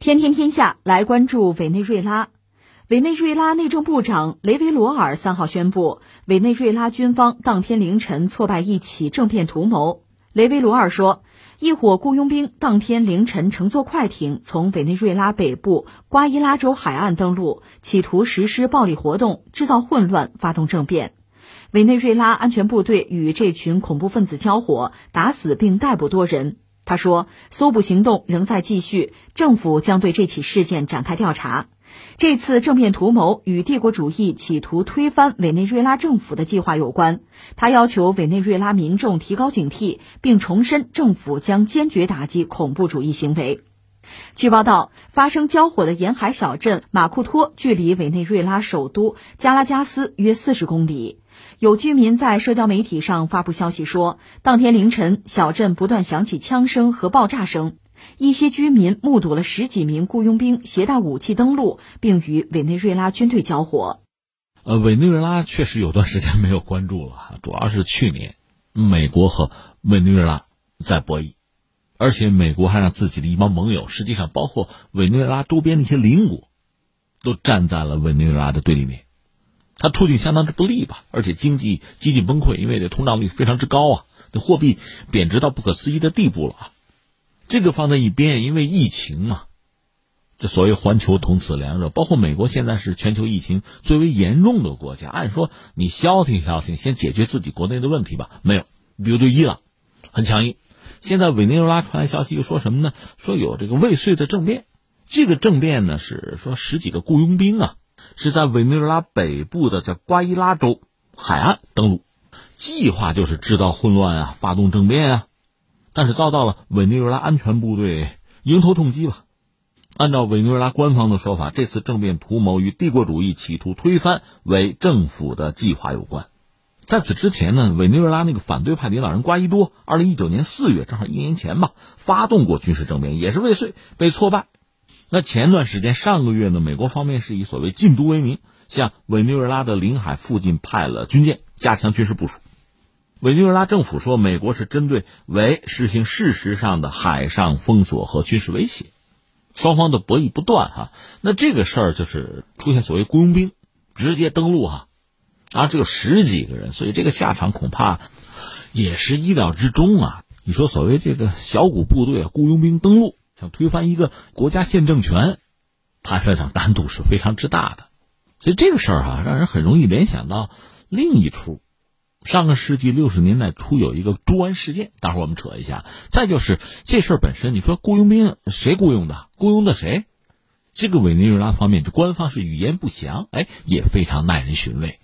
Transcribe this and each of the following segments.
天天天下来关注委内瑞拉。委内瑞拉内政部长雷维罗尔三号宣布，委内瑞拉军方当天凌晨挫败一起政变图谋。雷维罗尔说，一伙雇佣兵当天凌晨乘坐快艇从委内瑞拉北部瓜伊拉州海岸登陆，企图实施暴力活动，制造混乱，发动政变。委内瑞拉安全部队与这群恐怖分子交火，打死并逮捕多人。他说，搜捕行动仍在继续，政府将对这起事件展开调查。这次政变图谋与帝国主义企图推翻委内瑞拉政府的计划有关。他要求委内瑞拉民众提高警惕，并重申政府将坚决打击恐怖主义行为。据报道，发生交火的沿海小镇马库托距离委内瑞拉首都加拉加斯约四十公里。有居民在社交媒体上发布消息说，当天凌晨，小镇不断响起枪声和爆炸声。一些居民目睹了十几名雇佣兵携带武器登陆，并与委内瑞拉军队交火。呃，委内瑞拉确实有段时间没有关注了，主要是去年，美国和委内瑞拉在博弈，而且美国还让自己的一帮盟友，实际上包括委内瑞拉周边的一些邻国，都站在了委内瑞拉的对立面。它处境相当之不利吧，而且经济几近崩溃，因为这通胀率非常之高啊，这货币贬值到不可思议的地步了啊。这个放在一边，因为疫情嘛，这所谓环球同此凉热，包括美国现在是全球疫情最为严重的国家。按说你消停消停，先解决自己国内的问题吧，没有。比如对伊朗，很强硬。现在委内瑞拉传来消息，又说什么呢？说有这个未遂的政变，这个政变呢是说十几个雇佣兵啊。是在委内瑞拉北部的叫瓜伊拉州海岸登陆，计划就是制造混乱啊，发动政变啊，但是遭到了委内瑞拉安全部队迎头痛击吧。按照委内瑞拉官方的说法，这次政变图谋与帝国主义企图推翻为政府的计划有关。在此之前呢，委内瑞拉那个反对派领导人瓜伊多，二零一九年四月，正好一年前吧，发动过军事政变，也是未遂，被挫败。那前段时间，上个月呢，美国方面是以所谓禁毒为名，向委内瑞拉的领海附近派了军舰，加强军事部署。委内瑞拉政府说，美国是针对为实行事实上的海上封锁和军事威胁，双方的博弈不断哈。那这个事儿就是出现所谓雇佣兵直接登陆哈，啊，只有十几个人，所以这个下场恐怕也是意料之中啊。你说所谓这个小股部队雇佣兵登陆。想推翻一个国家宪政权，坦率讲难度是非常之大的，所以这个事儿哈，让人很容易联想到另一出，上个世纪六十年代初有一个猪湾事件，待会儿我们扯一下。再就是这事儿本身，你说雇佣兵谁雇佣的？雇佣的谁？这个委内瑞拉方面，这官方是语言不详，哎，也非常耐人寻味。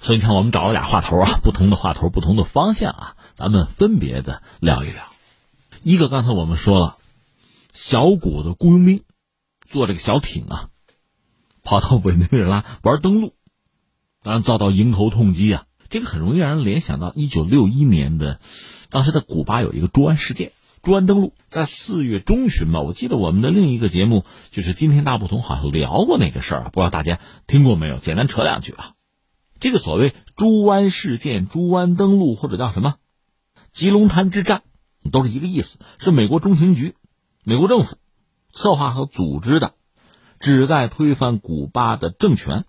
所以你看，我们找了俩话头啊，不同的话头，不同的方向啊，咱们分别的聊一聊。一个刚才我们说了。小股的雇佣兵坐这个小艇啊，跑到委内瑞拉玩登陆，当然遭到迎头痛击啊！这个很容易让人联想到一九六一年的，当时在古巴有一个猪湾事件，猪湾登陆在四月中旬吧。我记得我们的另一个节目就是《今天大不同》，好像聊过那个事儿，不知道大家听过没有？简单扯两句啊。这个所谓猪湾事件、猪湾登陆或者叫什么吉隆滩之战，都是一个意思，是美国中情局。美国政府策划和组织的，旨在推翻古巴的政权，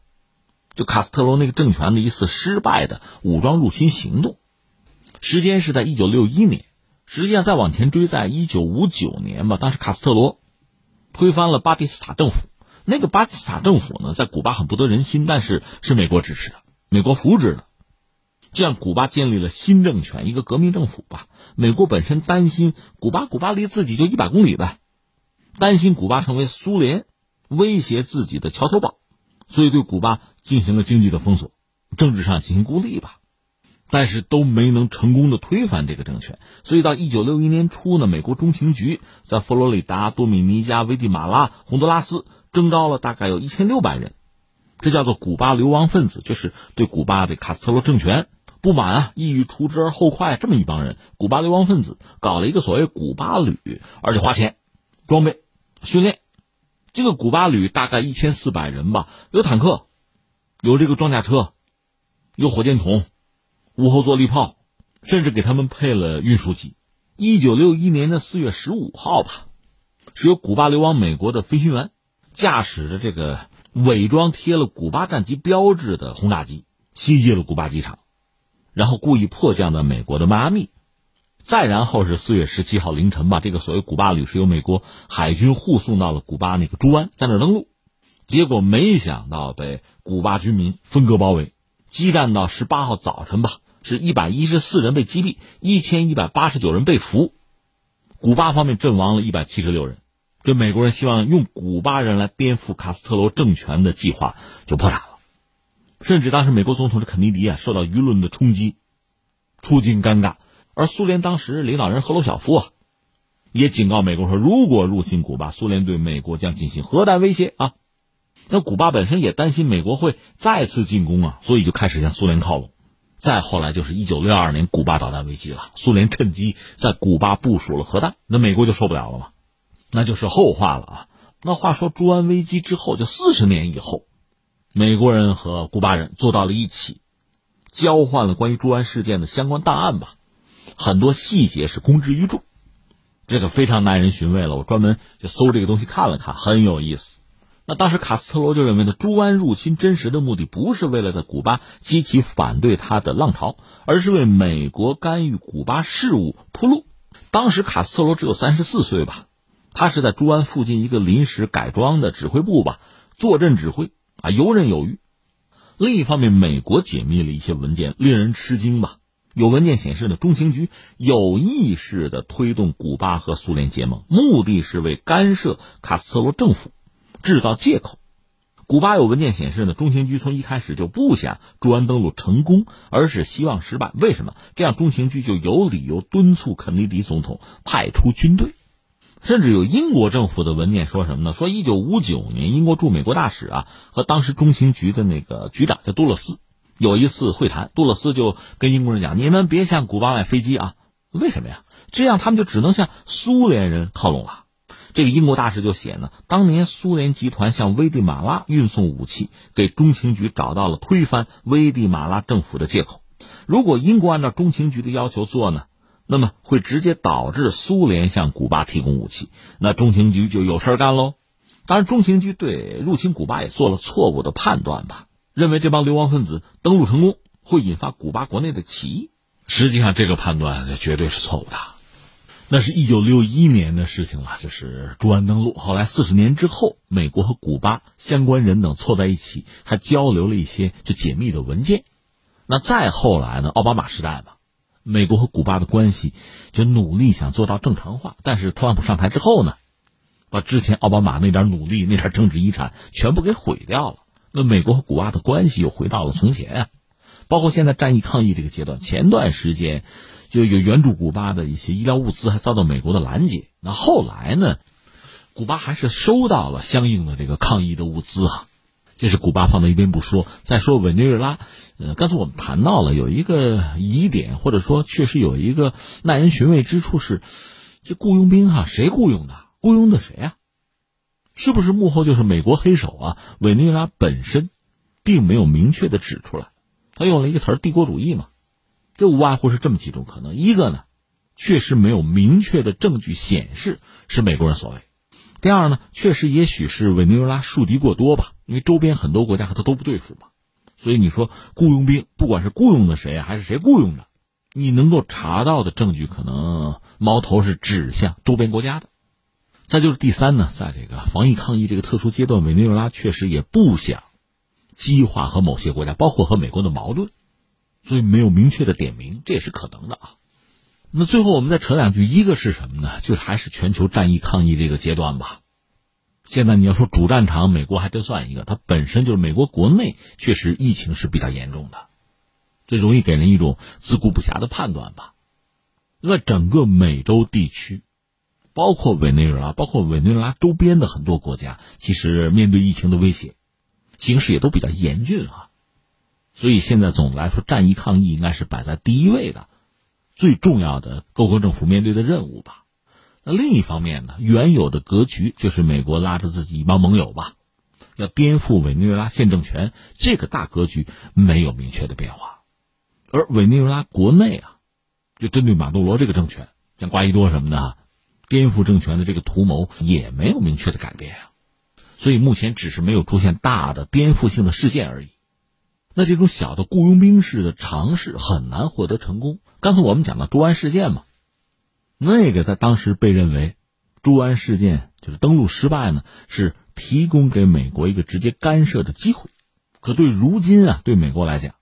就卡斯特罗那个政权的一次失败的武装入侵行动，时间是在一九六一年。实际上再往前追，在一九五九年吧，当时卡斯特罗推翻了巴蒂斯塔政府。那个巴蒂斯塔政府呢，在古巴很不得人心，但是是美国支持的，美国扶植的，这样古巴建立了新政权，一个革命政府吧。美国本身担心古巴，古巴离自己就一百公里呗，担心古巴成为苏联威胁自己的桥头堡，所以对古巴进行了经济的封锁，政治上进行孤立吧，但是都没能成功的推翻这个政权。所以到一九六一年初呢，美国中情局在佛罗里达、多米尼加、危地马拉、洪都拉斯征召了大概有一千六百人，这叫做古巴流亡分子，就是对古巴的卡斯特罗政权。不满啊，意欲除之而后快，这么一帮人，古巴流亡分子搞了一个所谓古巴旅，而且花钱装备训练。这个古巴旅大概一千四百人吧，有坦克，有这个装甲车，有火箭筒，无后坐力炮，甚至给他们配了运输机。一九六一年的四月十五号吧，是由古巴流亡美国的飞行员驾驶着这个伪装贴了古巴战机标志的轰炸机袭击了古巴机场，然后故意迫降到美国的迈阿密。再然后是四月十七号凌晨吧，这个所谓古巴旅是由美国海军护送到了古巴那个朱湾，在那儿登陆，结果没想到被古巴军民分割包围，激战到十八号早晨吧，是一百一十四人被击毙，一千一百八十九人被俘，古巴方面阵亡了一百七十六人，这美国人希望用古巴人来颠覆卡斯特罗政权的计划就破产了，甚至当时美国总统是肯尼迪啊受到舆论的冲击，处境尴尬。而苏联当时领导人赫鲁晓夫啊，也警告美国说，如果入侵古巴，苏联对美国将进行核弹威胁啊。那古巴本身也担心美国会再次进攻啊，所以就开始向苏联靠拢。再后来就是一九六二年古巴导弹危机了，苏联趁机在古巴部署了核弹，那美国就受不了了嘛，那就是后话了啊。那话说朱湾危机之后，就四十年以后，美国人和古巴人坐到了一起，交换了关于朱湾事件的相关档案吧。很多细节是公之于众，这个非常耐人寻味了。我专门就搜这个东西看了看，很有意思。那当时卡斯特罗就认为呢，朱湾入侵真实的目的不是为了在古巴激起反对他的浪潮，而是为美国干预古巴事务铺路。当时卡斯特罗只有三十四岁吧，他是在朱湾附近一个临时改装的指挥部吧坐镇指挥啊，游刃有余。另一方面，美国解密了一些文件，令人吃惊吧。有文件显示呢，中情局有意识的推动古巴和苏联结盟，目的是为干涉卡斯特罗政府制造借口。古巴有文件显示呢，中情局从一开始就不想朱湾登陆成功，而是希望失败。为什么？这样中情局就有理由敦促肯尼迪总统派出军队。甚至有英国政府的文件说什么呢？说一九五九年，英国驻美国大使啊和当时中情局的那个局长叫杜勒斯。有一次会谈，杜勒斯就跟英国人讲：“你们别向古巴买飞机啊！为什么呀？这样他们就只能向苏联人靠拢了。”这个英国大使就写呢：“当年苏联集团向危地马拉运送武器，给中情局找到了推翻危地马拉政府的借口。如果英国按照中情局的要求做呢，那么会直接导致苏联向古巴提供武器，那中情局就有事干喽。当然，中情局对入侵古巴也做了错误的判断吧。”认为这帮流亡分子登陆成功会引发古巴国内的起义，实际上这个判断绝对是错误的。那是一九六一年的事情了，就是朱安登陆。后来四十年之后，美国和古巴相关人等凑在一起，还交流了一些就解密的文件。那再后来呢？奥巴马时代嘛，美国和古巴的关系就努力想做到正常化。但是特朗普上台之后呢，把之前奥巴马那点努力、那点政治遗产全部给毁掉了。那美国和古巴的关系又回到了从前啊，包括现在战役抗议这个阶段，前段时间就有援助古巴的一些医疗物资还遭到美国的拦截。那后来呢，古巴还是收到了相应的这个抗议的物资啊，这是古巴放在一边不说。再说委内瑞拉，呃，刚才我们谈到了有一个疑点，或者说确实有一个耐人寻味之处是，这雇佣兵哈，谁雇佣的？雇佣的谁啊？是不是幕后就是美国黑手啊？委内瑞拉本身，并没有明确的指出来，他用了一个词儿“帝国主义”嘛，这无外乎是这么几种可能。一个呢，确实没有明确的证据显示是美国人所为；第二呢，确实也许是委内瑞拉树敌过多吧，因为周边很多国家和他都不对付嘛，所以你说雇佣兵，不管是雇佣的谁还是谁雇佣的，你能够查到的证据可能矛头是指向周边国家的。再就是第三呢，在这个防疫抗疫这个特殊阶段，委内瑞拉确实也不想激化和某些国家，包括和美国的矛盾，所以没有明确的点名，这也是可能的啊。那最后我们再扯两句，一个是什么呢？就是还是全球战役抗疫这个阶段吧。现在你要说主战场，美国还真算一个，它本身就是美国国内确实疫情是比较严重的，这容易给人一种自顾不暇的判断吧。那整个美洲地区。包括委内瑞拉，包括委内瑞拉周边的很多国家，其实面对疫情的威胁，形势也都比较严峻啊。所以现在总的来说，战役抗疫应该是摆在第一位的，最重要的各国政府面对的任务吧。那另一方面呢，原有的格局就是美国拉着自己一帮盟友吧，要颠覆委内瑞拉现政权，这个大格局没有明确的变化。而委内瑞拉国内啊，就针对马杜罗这个政权，像瓜伊多什么的。颠覆政权的这个图谋也没有明确的改变啊，所以目前只是没有出现大的颠覆性的事件而已。那这种小的雇佣兵式的尝试很难获得成功。刚才我们讲的朱安事件嘛，那个在当时被认为，朱安事件就是登陆失败呢，是提供给美国一个直接干涉的机会。可对如今啊，对美国来讲，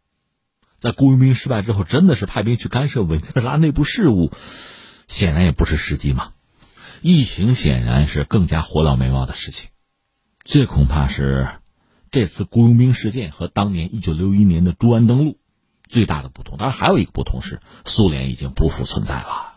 在雇佣兵失败之后，真的是派兵去干涉委内瑞拉内部事务，显然也不是时机嘛。疫情显然是更加火燎眉毛的事情，这恐怕是这次雇佣兵事件和当年一九六一年的朱安登陆最大的不同。当然，还有一个不同是，苏联已经不复存在了。